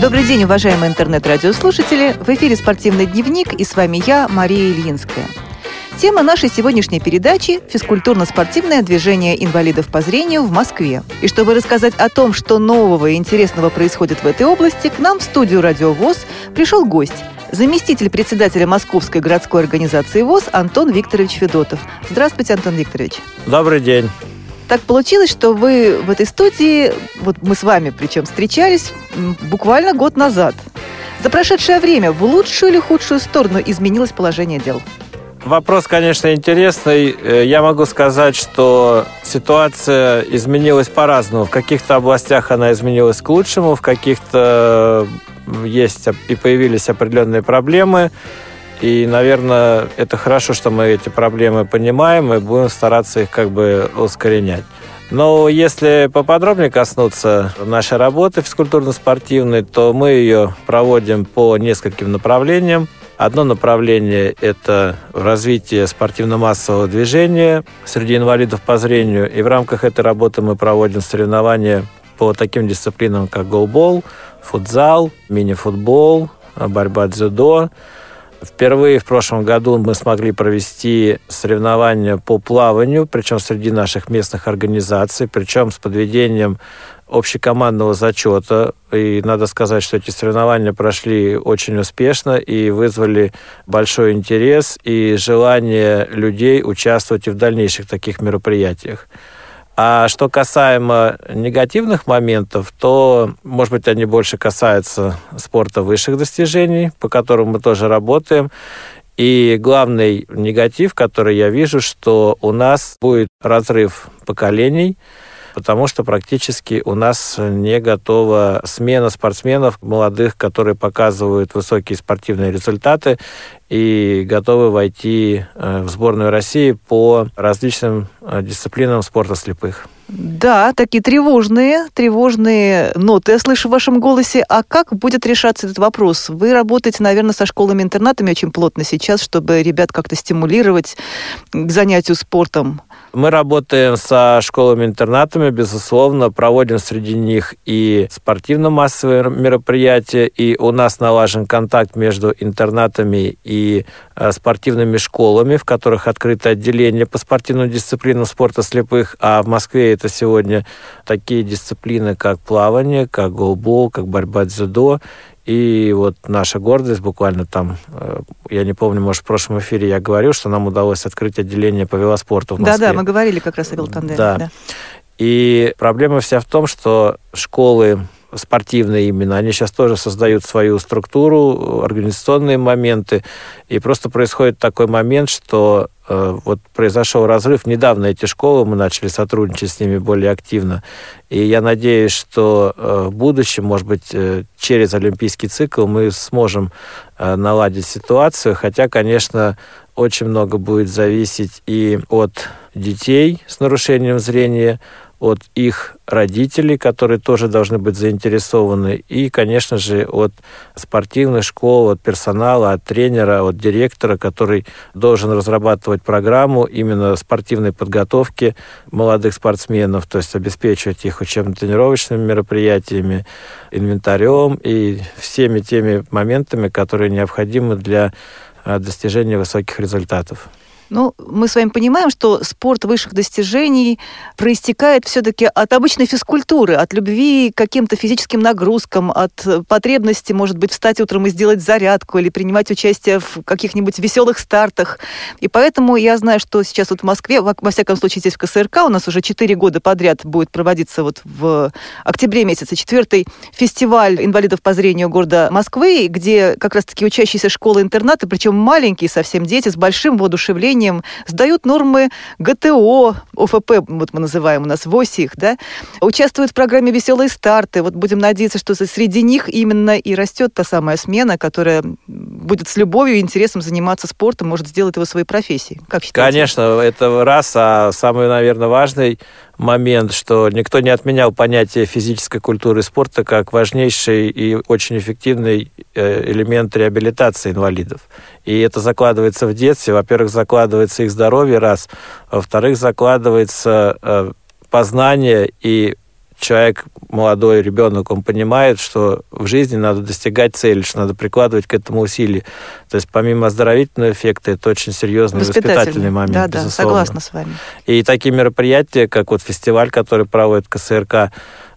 Добрый день, уважаемые интернет-радиослушатели. В эфире «Спортивный дневник» и с вами я, Мария Ильинская. Тема нашей сегодняшней передачи – физкультурно-спортивное движение инвалидов по зрению в Москве. И чтобы рассказать о том, что нового и интересного происходит в этой области, к нам в студию «Радио ВОЗ» пришел гость – заместитель председателя Московской городской организации ВОЗ Антон Викторович Федотов. Здравствуйте, Антон Викторович. Добрый день. Так получилось, что вы в этой студии, вот мы с вами причем встречались буквально год назад. За прошедшее время в лучшую или худшую сторону изменилось положение дел? Вопрос, конечно, интересный. Э, я могу сказать, что ситуация изменилась по-разному. В каких-то областях она изменилась к лучшему, в каких-то есть и появились определенные проблемы. И, наверное, это хорошо, что мы эти проблемы понимаем и будем стараться их как бы ускоренять. Но если поподробнее коснуться нашей работы физкультурно-спортивной, то мы ее проводим по нескольким направлениям. Одно направление – это развитие спортивно-массового движения среди инвалидов по зрению. И в рамках этой работы мы проводим соревнования по таким дисциплинам, как голбол, футзал, мини-футбол, борьба дзюдо. Впервые в прошлом году мы смогли провести соревнования по плаванию, причем среди наших местных организаций, причем с подведением общекомандного зачета. И надо сказать, что эти соревнования прошли очень успешно и вызвали большой интерес и желание людей участвовать и в дальнейших таких мероприятиях. А что касаемо негативных моментов, то, может быть, они больше касаются спорта высших достижений, по которым мы тоже работаем. И главный негатив, который я вижу, что у нас будет разрыв поколений – потому что практически у нас не готова смена спортсменов молодых, которые показывают высокие спортивные результаты и готовы войти э, в сборную России по различным э, дисциплинам спорта слепых. Да, такие тревожные, тревожные ноты я слышу в вашем голосе. А как будет решаться этот вопрос? Вы работаете, наверное, со школами-интернатами очень плотно сейчас, чтобы ребят как-то стимулировать к занятию спортом. Мы работаем со школами-интернатами, безусловно, проводим среди них и спортивно-массовые мероприятия, и у нас налажен контакт между интернатами и э, спортивными школами, в которых открыто отделение по спортивным дисциплинам спорта слепых, а в Москве это сегодня такие дисциплины, как плавание, как голбол, как борьба дзюдо, и вот наша гордость буквально там, э, я не помню, может, в прошлом эфире я говорил, что нам удалось открыть отделение по велоспорту в Москве. Да-да, мы говорили как раз о велотандеме. Да. да. И проблема вся в том, что школы спортивные именно, они сейчас тоже создают свою структуру, организационные моменты, и просто происходит такой момент, что э, вот произошел разрыв. Недавно эти школы, мы начали сотрудничать с ними более активно, и я надеюсь, что э, в будущем, может быть, э, через олимпийский цикл мы сможем э, наладить ситуацию, хотя, конечно, очень много будет зависеть и от детей с нарушением зрения, от их родителей, которые тоже должны быть заинтересованы, и, конечно же, от спортивных школ, от персонала, от тренера, от директора, который должен разрабатывать программу именно спортивной подготовки молодых спортсменов, то есть обеспечивать их учебно-тренировочными мероприятиями, инвентарем и всеми теми моментами, которые необходимы для э, достижения высоких результатов. Ну, мы с вами понимаем, что спорт высших достижений проистекает все-таки от обычной физкультуры, от любви к каким-то физическим нагрузкам, от потребности, может быть, встать утром и сделать зарядку или принимать участие в каких-нибудь веселых стартах. И поэтому я знаю, что сейчас вот в Москве, во, всяком случае здесь в КСРК, у нас уже 4 года подряд будет проводиться вот в октябре месяце четвертый фестиваль инвалидов по зрению города Москвы, где как раз-таки учащиеся школы-интернаты, причем маленькие совсем дети с большим воодушевлением обучением, сдают нормы ГТО, ОФП, вот мы называем у нас ВОСИХ, да, участвуют в программе «Веселые старты». Вот будем надеяться, что среди них именно и растет та самая смена, которая будет с любовью и интересом заниматься спортом, может сделать его своей профессией. Как считаете? Конечно, это раз, а самый, наверное, важный момент, что никто не отменял понятие физической культуры и спорта как важнейший и очень эффективный э, элемент реабилитации инвалидов. И это закладывается в детстве. Во-первых, закладывается их здоровье, раз. Во-вторых, закладывается э, познание и человек, молодой ребенок, он понимает, что в жизни надо достигать цели, что надо прикладывать к этому усилия. То есть помимо оздоровительного эффекта, это очень серьезный воспитательный момент, Да, да, согласна с вами. И такие мероприятия, как вот фестиваль, который проводит КСРК,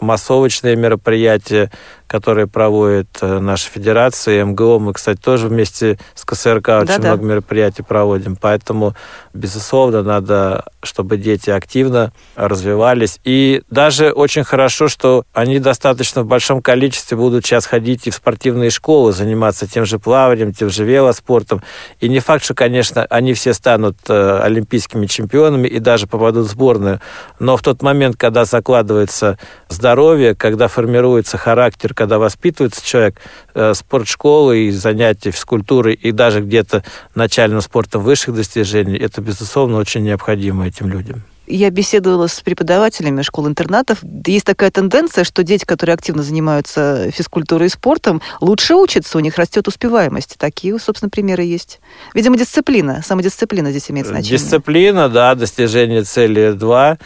массовочные мероприятия, которые проводит э, наша федерация, МГО. Мы, кстати, тоже вместе с КСРК очень да, много мероприятий проводим. Поэтому, безусловно, надо, чтобы дети активно развивались. И даже очень хорошо, что они достаточно в большом количестве будут сейчас ходить и в спортивные школы, заниматься тем же плаванием, тем же велоспортом. И не факт, что, конечно, они все станут э, олимпийскими чемпионами и даже попадут в сборную. Но в тот момент, когда закладывается здоровье, когда формируется характер, когда воспитывается человек, э, спортшколы и занятия физкультурой, и даже где-то начальным спортом высших достижений, это, безусловно, очень необходимо этим людям. Я беседовала с преподавателями школ-интернатов. Есть такая тенденция, что дети, которые активно занимаются физкультурой и спортом, лучше учатся, у них растет успеваемость. Такие, собственно, примеры есть. Видимо, дисциплина, самодисциплина здесь имеет значение. Дисциплина, да, достижение цели два.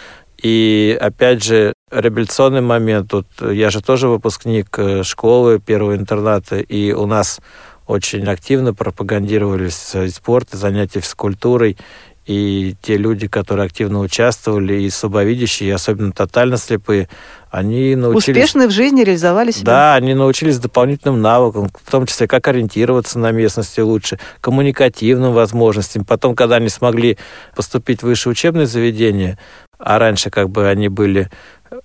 И опять же, реабилитационный момент. Тут я же тоже выпускник э, школы первого интерната, и у нас очень активно пропагандировались и спорт, и занятия физкультурой, и те люди, которые активно участвовали, и слабовидящие, и особенно тотально слепые, они научились... Успешно в жизни реализовали себя. Да, они научились дополнительным навыкам, в том числе, как ориентироваться на местности лучше, коммуникативным возможностям. Потом, когда они смогли поступить в высшее учебное заведение, а раньше как бы они были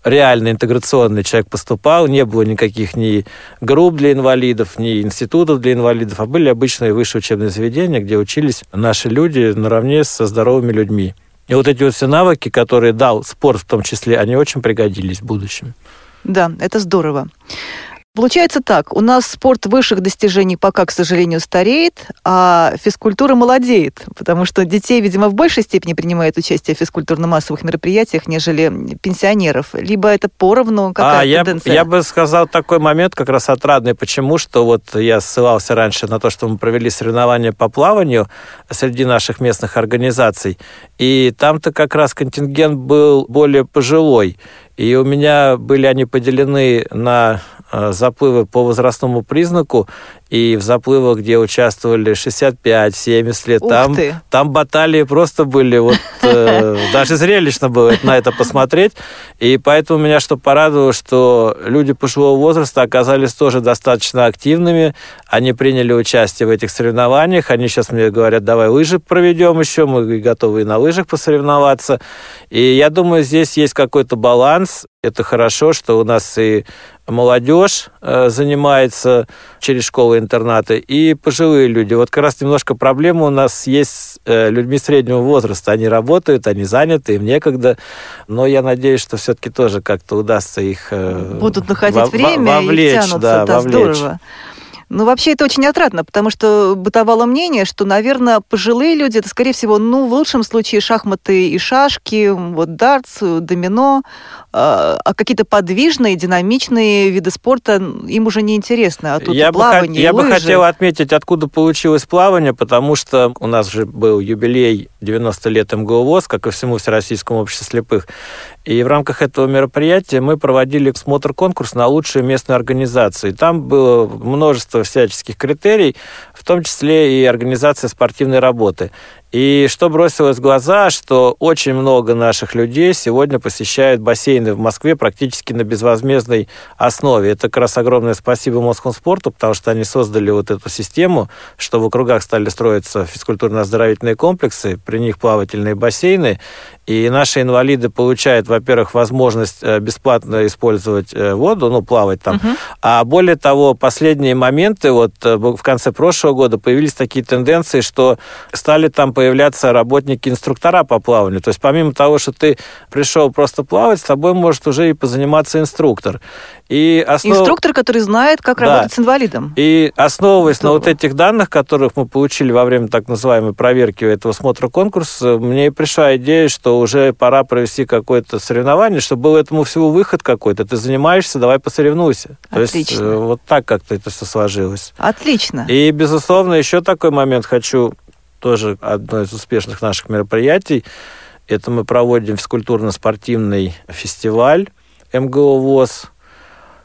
реально интеграционный человек поступал, не было никаких ни групп для инвалидов, ни институтов для инвалидов, а были обычные высшие учебные заведения, где учились наши люди наравне со здоровыми людьми. И вот эти вот все навыки, которые дал спорт в том числе, они очень пригодились в будущем. Да, это здорово. Получается так, у нас спорт высших достижений пока, к сожалению, стареет, а физкультура молодеет, потому что детей, видимо, в большей степени принимают участие в физкультурно-массовых мероприятиях, нежели пенсионеров. Либо это поровну, какая а, тенденция? Я, я бы сказал такой момент как раз отрадный. Почему? Что вот я ссылался раньше на то, что мы провели соревнования по плаванию среди наших местных организаций, и там-то как раз контингент был более пожилой. И у меня были они поделены на заплывы по возрастному признаку, и в заплывах, где участвовали 65-70 лет, там, там баталии просто были, вот э, даже зрелищно было на это посмотреть. И поэтому меня что порадовало, что люди пожилого возраста оказались тоже достаточно активными, они приняли участие в этих соревнованиях, они сейчас мне говорят, давай лыжи проведем еще, мы готовы и на лыжах посоревноваться. И я думаю, здесь есть какой-то баланс, это хорошо, что у нас и молодежь э, занимается через школы-интернаты, и пожилые люди. Вот как раз немножко проблема у нас есть с э, людьми среднего возраста. Они работают, они заняты, им некогда. Но я надеюсь, что все-таки тоже как-то удастся их... Э, Будут находить во- время вовлечь, и тянутся. Да, да вовлечь. здорово. Ну, вообще это очень отрадно, потому что бытовало мнение, что, наверное, пожилые люди, это, скорее всего, ну, в лучшем случае шахматы и шашки, вот дартс, домино, а, а какие-то подвижные, динамичные виды спорта им уже не интересны. А тут я плавание, бы, Я лыжи. бы хотел отметить, откуда получилось плавание, потому что у нас же был юбилей 90 лет МГУ ВОЗ, как и всему Всероссийскому обществу слепых. И в рамках этого мероприятия мы проводили смотр-конкурс на лучшие местные организации. Там было множество всяческих критерий, том числе и организация спортивной работы. И что бросилось в глаза, что очень много наших людей сегодня посещают бассейны в Москве практически на безвозмездной основе. Это как раз огромное спасибо Москвспорту, потому что они создали вот эту систему, что в округах стали строиться физкультурно-оздоровительные комплексы, при них плавательные бассейны, и наши инвалиды получают, во-первых, возможность э, бесплатно использовать э, воду, ну, плавать там. Угу. А более того, последние моменты, вот э, в конце прошлого года появились такие тенденции, что стали там появляться работники-инструктора по плаванию. То есть помимо того, что ты пришел просто плавать, с тобой может уже и позаниматься инструктор. И основ... Инструктор, который знает, как да. работать с инвалидом. И основываясь Здорово. на вот этих данных, которых мы получили во время так называемой проверки этого смотра конкурса, мне пришла идея, что уже пора провести какое-то соревнование, чтобы был этому всего выход какой-то. Ты занимаешься, давай посоревнуйся. Отлично. То есть э, вот так как-то это все сложилось. Отлично. И, безусловно, еще такой момент хочу, тоже одно из успешных наших мероприятий, это мы проводим физкультурно-спортивный фестиваль МГУ ВОЗ,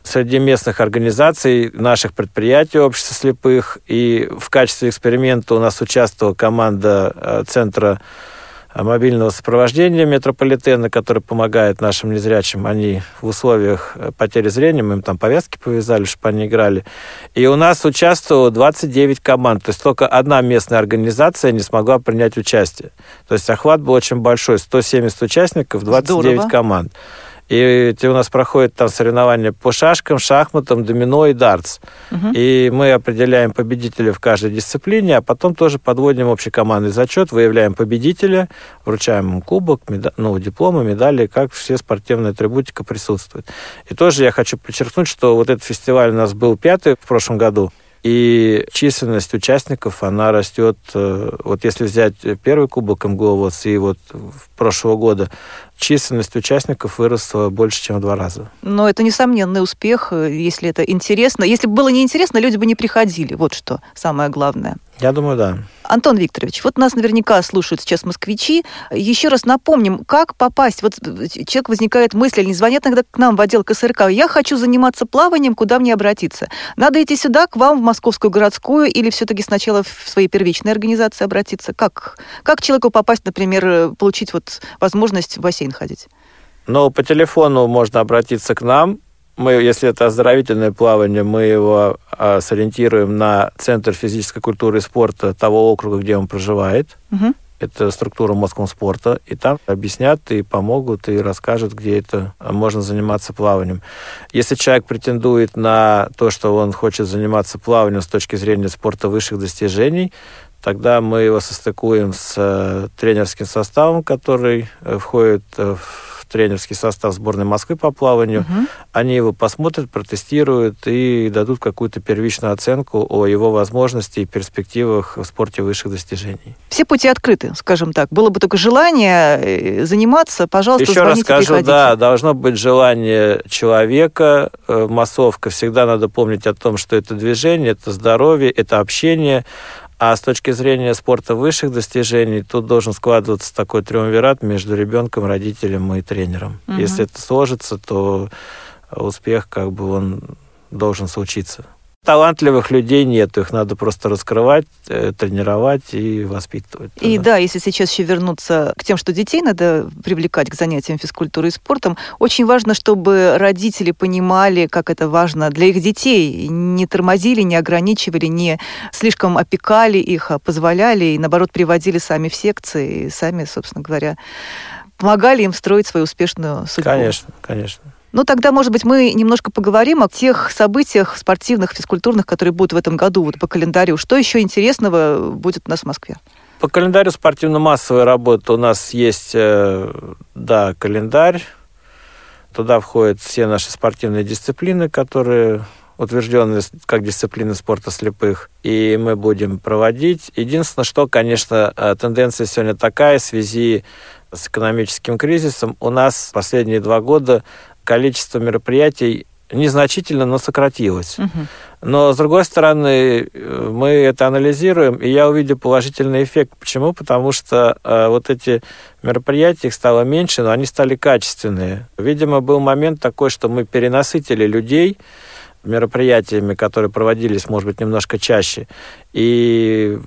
среди местных организаций, наших предприятий общества слепых. И в качестве эксперимента у нас участвовала команда э, Центра мобильного сопровождения метрополитена, который помогает нашим незрячим. Они в условиях э, потери зрения, мы им там повязки повязали, чтобы они играли. И у нас участвовало 29 команд. То есть только одна местная организация не смогла принять участие. То есть охват был очень большой. 170 участников, 29 Здорово. команд. И у нас проходят там соревнования по шашкам, шахматам, домино и дартс. Угу. И мы определяем победителя в каждой дисциплине, а потом тоже подводим общий командный зачет, выявляем победителя, вручаем ему кубок, меда... ну, дипломы, медали, как все спортивная атрибутика присутствует. И тоже я хочу подчеркнуть, что вот этот фестиваль у нас был пятый в прошлом году. И численность участников, она растет. Э, вот если взять первый кубок МГУ и вот прошлого года, численность участников выросла больше, чем в два раза. Но это несомненный успех, э, если это интересно. Если бы было неинтересно, люди бы не приходили. Вот что самое главное. Я думаю, да. Антон Викторович, вот нас наверняка слушают сейчас москвичи. Еще раз напомним, как попасть. Вот человек возникает мысль, или звонят иногда к нам в отдел КСРК. Я хочу заниматься плаванием, куда мне обратиться? Надо идти сюда, к вам, в Московскую городскую, или все-таки сначала в своей первичной организации обратиться? Как, как человеку попасть, например, получить вот возможность в бассейн ходить? Ну, по телефону можно обратиться к нам мы, если это оздоровительное плавание, мы его а, сориентируем на Центр физической культуры и спорта того округа, где он проживает. Угу. Это структура Москомспорта. И там объяснят и помогут, и расскажут, где это можно заниматься плаванием. Если человек претендует на то, что он хочет заниматься плаванием с точки зрения спорта высших достижений, тогда мы его состыкуем с э, тренерским составом, который э, входит э, в тренерский состав сборной Москвы по плаванию. Угу. Они его посмотрят, протестируют и дадут какую-то первичную оценку о его возможности и перспективах в спорте высших достижений. Все пути открыты, скажем так. Было бы только желание заниматься, пожалуйста, Еще раз скажу, приходите. да, должно быть желание человека. Массовка всегда надо помнить о том, что это движение, это здоровье, это общение. А с точки зрения спорта высших достижений, тут должен складываться такой триумвират между ребенком, родителем и тренером. Угу. Если это сложится, то успех как бы он должен случиться. Талантливых людей нет, их надо просто раскрывать, э, тренировать и воспитывать. И да. да, если сейчас еще вернуться к тем, что детей надо привлекать к занятиям физкультурой и спортом, очень важно, чтобы родители понимали, как это важно для их детей, не тормозили, не ограничивали, не слишком опекали их, а позволяли и, наоборот, приводили сами в секции и сами, собственно говоря, помогали им строить свою успешную судьбу. Конечно, конечно. Ну, тогда, может быть, мы немножко поговорим о тех событиях спортивных, физкультурных, которые будут в этом году вот по календарю. Что еще интересного будет у нас в Москве? По календарю спортивно-массовой работы у нас есть, э, да, календарь. Туда входят все наши спортивные дисциплины, которые утверждены как дисциплины спорта слепых, и мы будем проводить. Единственное, что, конечно, э, тенденция сегодня такая в связи с экономическим кризисом. У нас последние два года количество мероприятий незначительно, но сократилось. Угу. Но, с другой стороны, мы это анализируем, и я увидел положительный эффект. Почему? Потому что э, вот эти мероприятия, их стало меньше, но они стали качественные. Видимо, был момент такой, что мы перенасытили людей мероприятиями, которые проводились, может быть, немножко чаще. И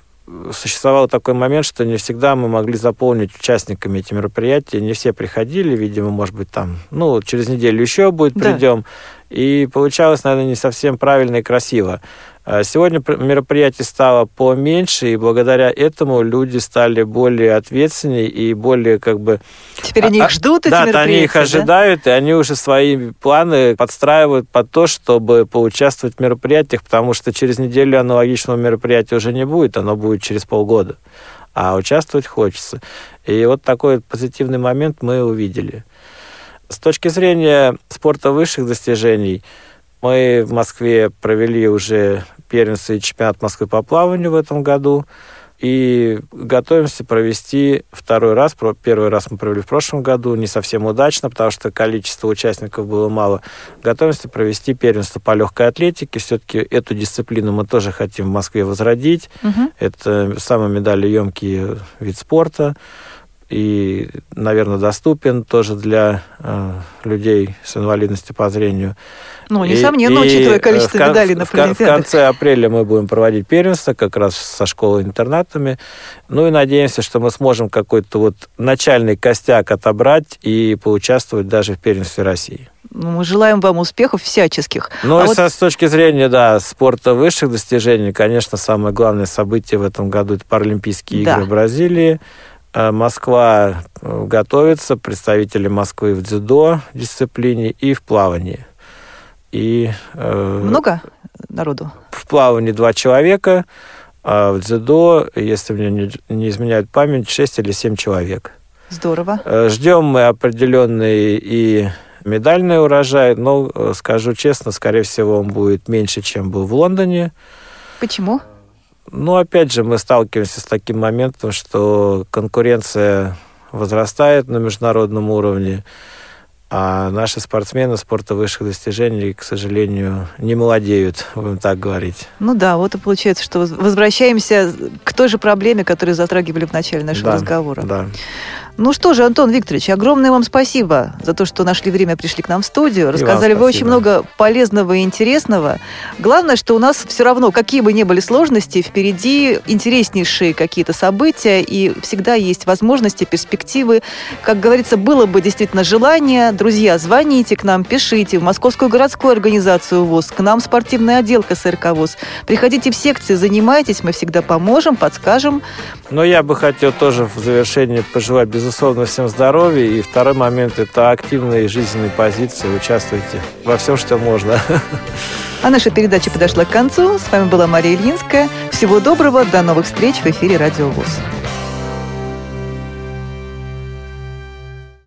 существовал такой момент, что не всегда мы могли заполнить участниками эти мероприятия. Не все приходили, видимо, может быть, там, ну, через неделю еще будет, придем. Да. И получалось, наверное, не совсем правильно и красиво. А сегодня мероприятий стало поменьше, и благодаря этому люди стали более ответственнее и более как бы... Теперь они их а, ждут, эти да, мероприятия, они их да? ожидают, и они уже свои планы подстраивают под то, чтобы поучаствовать в мероприятиях, потому что через неделю аналогичного мероприятия уже не будет, оно будет через полгода. А участвовать хочется. И вот такой позитивный момент мы увидели. С точки зрения спорта высших достижений, мы в Москве провели уже первенство и чемпионат Москвы по плаванию в этом году. И готовимся провести второй раз. Первый раз мы провели в прошлом году, не совсем удачно, потому что количество участников было мало. Готовимся провести первенство по легкой атлетике. Все-таки эту дисциплину мы тоже хотим в Москве возродить. Угу. Это самый медалеемкий вид спорта. И, наверное, доступен тоже для э, людей с инвалидностью по зрению. Ну, несомненно, и, учитывая количество в, медалей на в, в конце апреля мы будем проводить первенство как раз со школой-интернатами. Ну и надеемся, что мы сможем какой-то вот начальный костяк отобрать и поучаствовать даже в первенстве России. Ну, мы желаем вам успехов всяческих. Ну, а и вот... с точки зрения, да, спорта высших достижений, конечно, самое главное событие в этом году – это Паралимпийские да. игры в Бразилии. Э, Москва э, готовится, представители Москвы в дзюдо дисциплине и в плавании. И, э, Много народу? В плавании два человека, а в дзюдо, если мне не, не изменяет память, шесть или семь человек. Здорово. Ждем мы определенный и медальный урожай, но, скажу честно, скорее всего, он будет меньше, чем был в Лондоне. Почему? Ну, опять же, мы сталкиваемся с таким моментом, что конкуренция возрастает на международном уровне, а наши спортсмены спорта высших достижений, к сожалению, не молодеют, будем так говорить. Ну да, вот и получается, что возвращаемся к той же проблеме, которую затрагивали в начале нашего да, разговора. Да. Ну что же, Антон Викторович, огромное вам спасибо за то, что нашли время, пришли к нам в студию. Рассказали вы очень много полезного и интересного. Главное, что у нас все равно, какие бы ни были сложности, впереди интереснейшие какие-то события, и всегда есть возможности, перспективы. Как говорится, было бы действительно желание. Друзья, звоните к нам, пишите в Московскую городскую организацию ВОЗ, к нам спортивный отдел КСРК ВОЗ. Приходите в секции, занимайтесь, мы всегда поможем, подскажем. Но я бы хотел тоже в завершении пожелать без безусловно, всем здоровья. И второй момент – это активные жизненные позиции. Участвуйте во всем, что можно. А наша передача подошла к концу. С вами была Мария Ильинская. Всего доброго. До новых встреч в эфире «Радио ВОЗ».